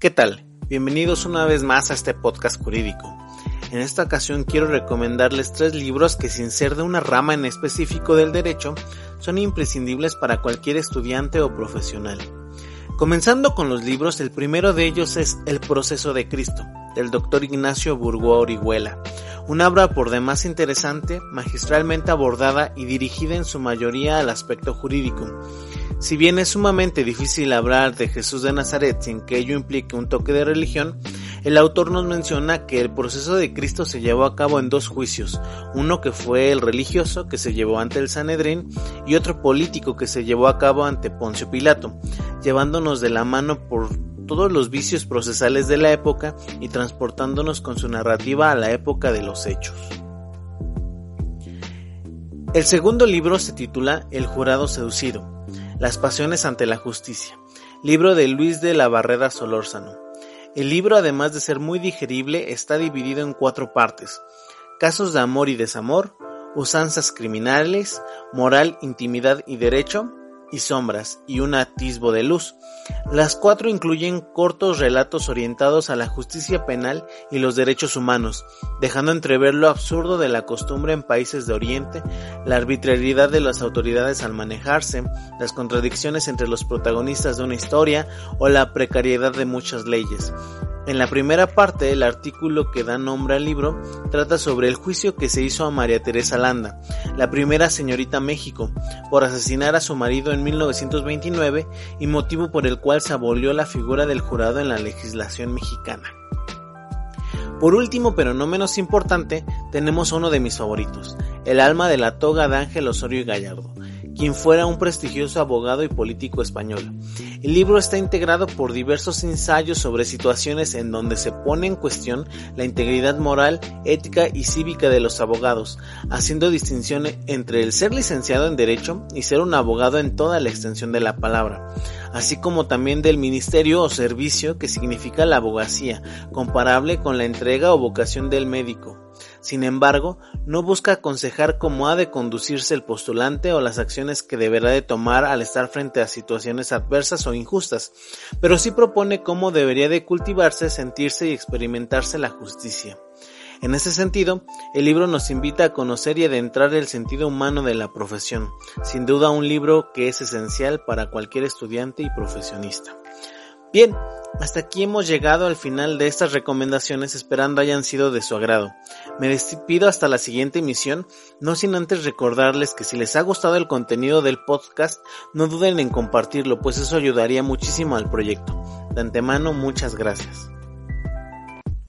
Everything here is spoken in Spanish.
¿Qué tal? Bienvenidos una vez más a este podcast jurídico. En esta ocasión quiero recomendarles tres libros que sin ser de una rama en específico del derecho son imprescindibles para cualquier estudiante o profesional. Comenzando con los libros, el primero de ellos es El proceso de Cristo, del doctor Ignacio Burgoa Orihuela, una obra por demás interesante, magistralmente abordada y dirigida en su mayoría al aspecto jurídico. Si bien es sumamente difícil hablar de Jesús de Nazaret sin que ello implique un toque de religión, el autor nos menciona que el proceso de Cristo se llevó a cabo en dos juicios, uno que fue el religioso que se llevó ante el Sanedrín y otro político que se llevó a cabo ante Poncio Pilato, llevándonos de la mano por todos los vicios procesales de la época y transportándonos con su narrativa a la época de los hechos. El segundo libro se titula El jurado seducido, las pasiones ante la justicia, libro de Luis de la Barrera Solórzano. El libro, además de ser muy digerible, está dividido en cuatro partes. Casos de amor y desamor, usanzas criminales, moral, intimidad y derecho, y sombras y un atisbo de luz. Las cuatro incluyen cortos relatos orientados a la justicia penal y los derechos humanos, dejando entrever lo absurdo de la costumbre en países de Oriente, la arbitrariedad de las autoridades al manejarse, las contradicciones entre los protagonistas de una historia o la precariedad de muchas leyes. En la primera parte, el artículo que da nombre al libro trata sobre el juicio que se hizo a María Teresa Landa, la primera señorita México, por asesinar a su marido en 1929 y motivo por el cual se abolió la figura del jurado en la legislación mexicana. Por último, pero no menos importante, tenemos uno de mis favoritos, El alma de la toga de Ángel Osorio y Gallardo, quien fuera un prestigioso abogado y político español. El libro está integrado por diversos ensayos sobre situaciones en donde se pone en cuestión la integridad moral, ética y cívica de los abogados, haciendo distinción entre el ser licenciado en Derecho y ser un abogado en toda la extensión de la palabra, así como también del ministerio o servicio que significa la abogacía, comparable con la entrega o vocación del médico. Sin embargo, no busca aconsejar cómo ha de conducirse el postulante o las acciones que deberá de tomar al estar frente a situaciones adversas o injustas, pero sí propone cómo debería de cultivarse, sentirse y experimentarse la justicia. En ese sentido, el libro nos invita a conocer y adentrar el sentido humano de la profesión, sin duda un libro que es esencial para cualquier estudiante y profesionista. Bien, hasta aquí hemos llegado al final de estas recomendaciones esperando hayan sido de su agrado. Me despido hasta la siguiente emisión, no sin antes recordarles que si les ha gustado el contenido del podcast, no duden en compartirlo, pues eso ayudaría muchísimo al proyecto. De antemano, muchas gracias.